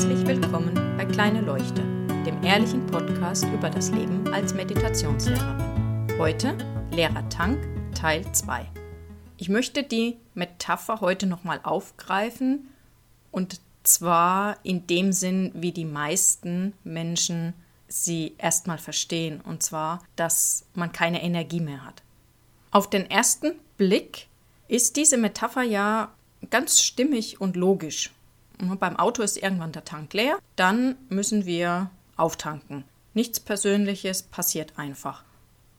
Herzlich willkommen bei Kleine Leuchte, dem ehrlichen Podcast über das Leben als Meditationslehrerin. Heute Lehrer Tank Teil 2. Ich möchte die Metapher heute nochmal aufgreifen und zwar in dem Sinn, wie die meisten Menschen sie erstmal verstehen, und zwar, dass man keine Energie mehr hat. Auf den ersten Blick ist diese Metapher ja ganz stimmig und logisch. Beim Auto ist irgendwann der Tank leer, dann müssen wir auftanken. Nichts Persönliches passiert einfach.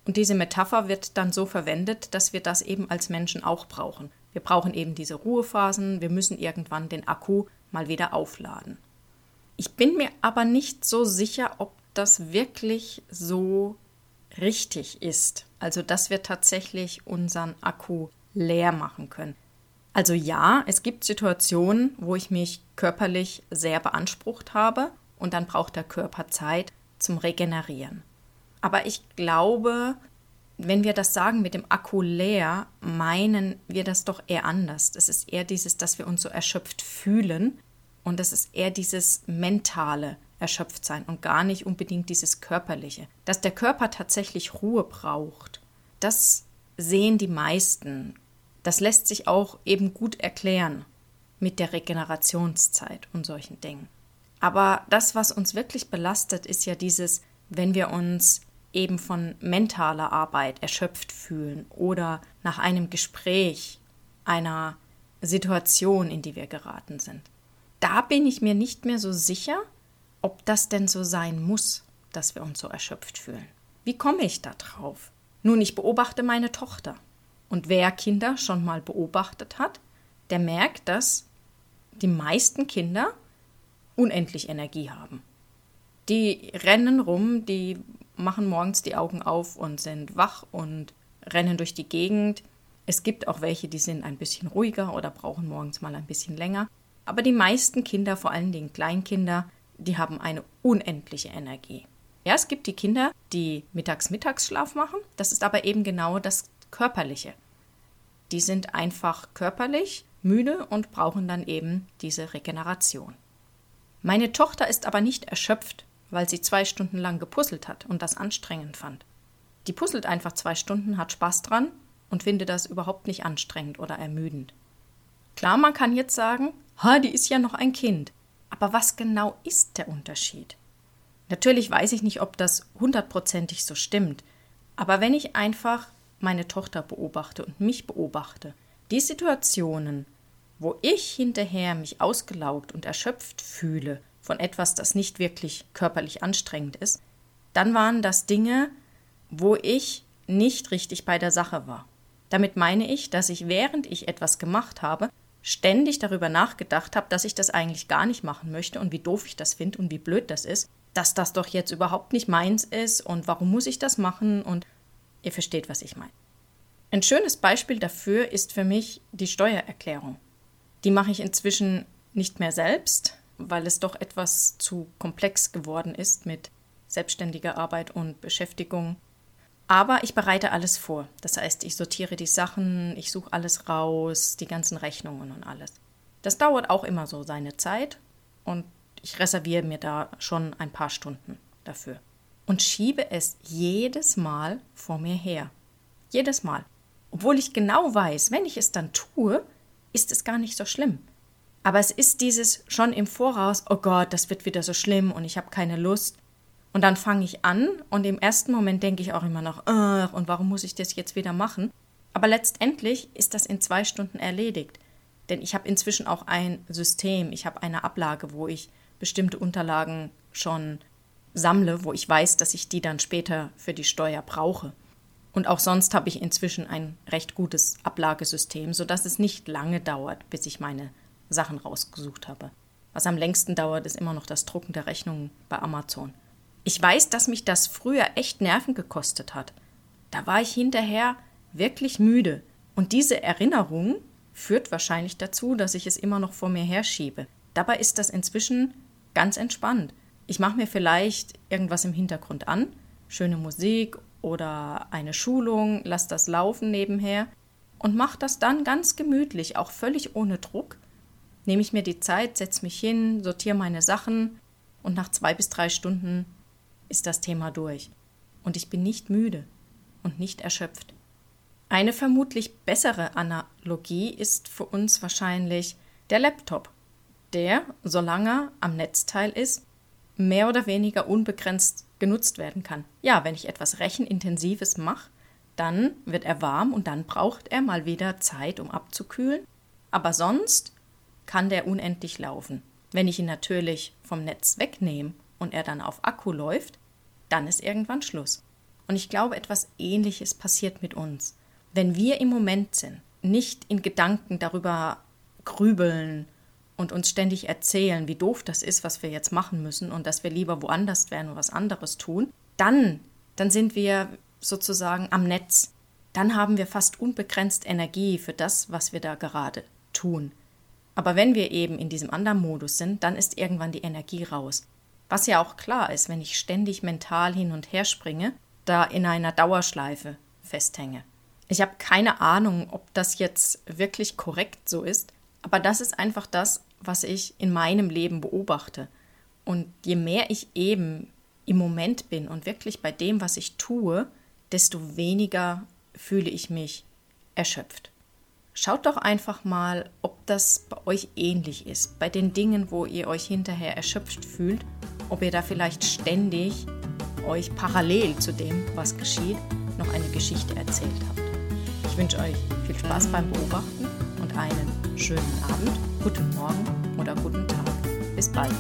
Und diese Metapher wird dann so verwendet, dass wir das eben als Menschen auch brauchen. Wir brauchen eben diese Ruhephasen, wir müssen irgendwann den Akku mal wieder aufladen. Ich bin mir aber nicht so sicher, ob das wirklich so richtig ist. Also, dass wir tatsächlich unseren Akku leer machen können. Also ja, es gibt Situationen, wo ich mich körperlich sehr beansprucht habe und dann braucht der Körper Zeit zum Regenerieren. Aber ich glaube, wenn wir das sagen mit dem Akku leer, meinen wir das doch eher anders. Es ist eher dieses, dass wir uns so erschöpft fühlen und es ist eher dieses mentale Erschöpftsein und gar nicht unbedingt dieses körperliche. Dass der Körper tatsächlich Ruhe braucht, das sehen die meisten das lässt sich auch eben gut erklären mit der Regenerationszeit und solchen Dingen. Aber das, was uns wirklich belastet, ist ja dieses, wenn wir uns eben von mentaler Arbeit erschöpft fühlen oder nach einem Gespräch, einer Situation, in die wir geraten sind. Da bin ich mir nicht mehr so sicher, ob das denn so sein muss, dass wir uns so erschöpft fühlen. Wie komme ich da drauf? Nun, ich beobachte meine Tochter. Und wer Kinder schon mal beobachtet hat, der merkt, dass die meisten Kinder unendlich Energie haben. Die rennen rum, die machen morgens die Augen auf und sind wach und rennen durch die Gegend. Es gibt auch welche, die sind ein bisschen ruhiger oder brauchen morgens mal ein bisschen länger. Aber die meisten Kinder, vor allen Dingen Kleinkinder, die haben eine unendliche Energie. Ja, es gibt die Kinder, die mittags Mittagsschlaf machen. Das ist aber eben genau das körperliche. Die sind einfach körperlich müde und brauchen dann eben diese Regeneration. Meine Tochter ist aber nicht erschöpft, weil sie zwei Stunden lang gepuzzelt hat und das anstrengend fand. Die puzzelt einfach zwei Stunden, hat Spaß dran und findet das überhaupt nicht anstrengend oder ermüdend. Klar, man kann jetzt sagen, ha, die ist ja noch ein Kind. Aber was genau ist der Unterschied? Natürlich weiß ich nicht, ob das hundertprozentig so stimmt. Aber wenn ich einfach meine Tochter beobachte und mich beobachte, die Situationen, wo ich hinterher mich ausgelaugt und erschöpft fühle von etwas, das nicht wirklich körperlich anstrengend ist, dann waren das Dinge, wo ich nicht richtig bei der Sache war. Damit meine ich, dass ich während ich etwas gemacht habe, ständig darüber nachgedacht habe, dass ich das eigentlich gar nicht machen möchte und wie doof ich das finde und wie blöd das ist, dass das doch jetzt überhaupt nicht meins ist und warum muss ich das machen und Ihr versteht, was ich meine. Ein schönes Beispiel dafür ist für mich die Steuererklärung. Die mache ich inzwischen nicht mehr selbst, weil es doch etwas zu komplex geworden ist mit selbstständiger Arbeit und Beschäftigung. Aber ich bereite alles vor. Das heißt, ich sortiere die Sachen, ich suche alles raus, die ganzen Rechnungen und alles. Das dauert auch immer so seine Zeit und ich reserviere mir da schon ein paar Stunden dafür und schiebe es jedes Mal vor mir her. Jedes Mal. Obwohl ich genau weiß, wenn ich es dann tue, ist es gar nicht so schlimm. Aber es ist dieses schon im Voraus, oh Gott, das wird wieder so schlimm und ich habe keine Lust. Und dann fange ich an und im ersten Moment denke ich auch immer noch, Ugh, und warum muss ich das jetzt wieder machen? Aber letztendlich ist das in zwei Stunden erledigt. Denn ich habe inzwischen auch ein System, ich habe eine Ablage, wo ich bestimmte Unterlagen schon sammle, wo ich weiß, dass ich die dann später für die Steuer brauche. Und auch sonst habe ich inzwischen ein recht gutes Ablagesystem, sodass es nicht lange dauert, bis ich meine Sachen rausgesucht habe. Was am längsten dauert, ist immer noch das Drucken der Rechnungen bei Amazon. Ich weiß, dass mich das früher echt Nerven gekostet hat. Da war ich hinterher wirklich müde. Und diese Erinnerung führt wahrscheinlich dazu, dass ich es immer noch vor mir herschiebe. Dabei ist das inzwischen ganz entspannt. Ich mache mir vielleicht irgendwas im Hintergrund an, schöne Musik oder eine Schulung, lasse das laufen nebenher und mache das dann ganz gemütlich, auch völlig ohne Druck. nehme ich mir die Zeit, setze mich hin, sortiere meine Sachen und nach zwei bis drei Stunden ist das Thema durch. Und ich bin nicht müde und nicht erschöpft. Eine vermutlich bessere Analogie ist für uns wahrscheinlich der Laptop, der, solange er am Netzteil ist, mehr oder weniger unbegrenzt genutzt werden kann. Ja, wenn ich etwas Rechenintensives mache, dann wird er warm und dann braucht er mal wieder Zeit, um abzukühlen. Aber sonst kann der unendlich laufen. Wenn ich ihn natürlich vom Netz wegnehme und er dann auf Akku läuft, dann ist irgendwann Schluss. Und ich glaube, etwas Ähnliches passiert mit uns. Wenn wir im Moment sind, nicht in Gedanken darüber grübeln und uns ständig erzählen, wie doof das ist, was wir jetzt machen müssen und dass wir lieber woanders wären und was anderes tun, dann, dann sind wir sozusagen am Netz. Dann haben wir fast unbegrenzt Energie für das, was wir da gerade tun. Aber wenn wir eben in diesem anderen Modus sind, dann ist irgendwann die Energie raus. Was ja auch klar ist, wenn ich ständig mental hin und her springe, da in einer Dauerschleife festhänge. Ich habe keine Ahnung, ob das jetzt wirklich korrekt so ist, aber das ist einfach das, was ich in meinem Leben beobachte. Und je mehr ich eben im Moment bin und wirklich bei dem, was ich tue, desto weniger fühle ich mich erschöpft. Schaut doch einfach mal, ob das bei euch ähnlich ist, bei den Dingen, wo ihr euch hinterher erschöpft fühlt, ob ihr da vielleicht ständig euch parallel zu dem, was geschieht, noch eine Geschichte erzählt habt. Ich wünsche euch viel Spaß beim Beobachten und einen schönen Abend, guten Morgen oder guten Tag. Bis bald.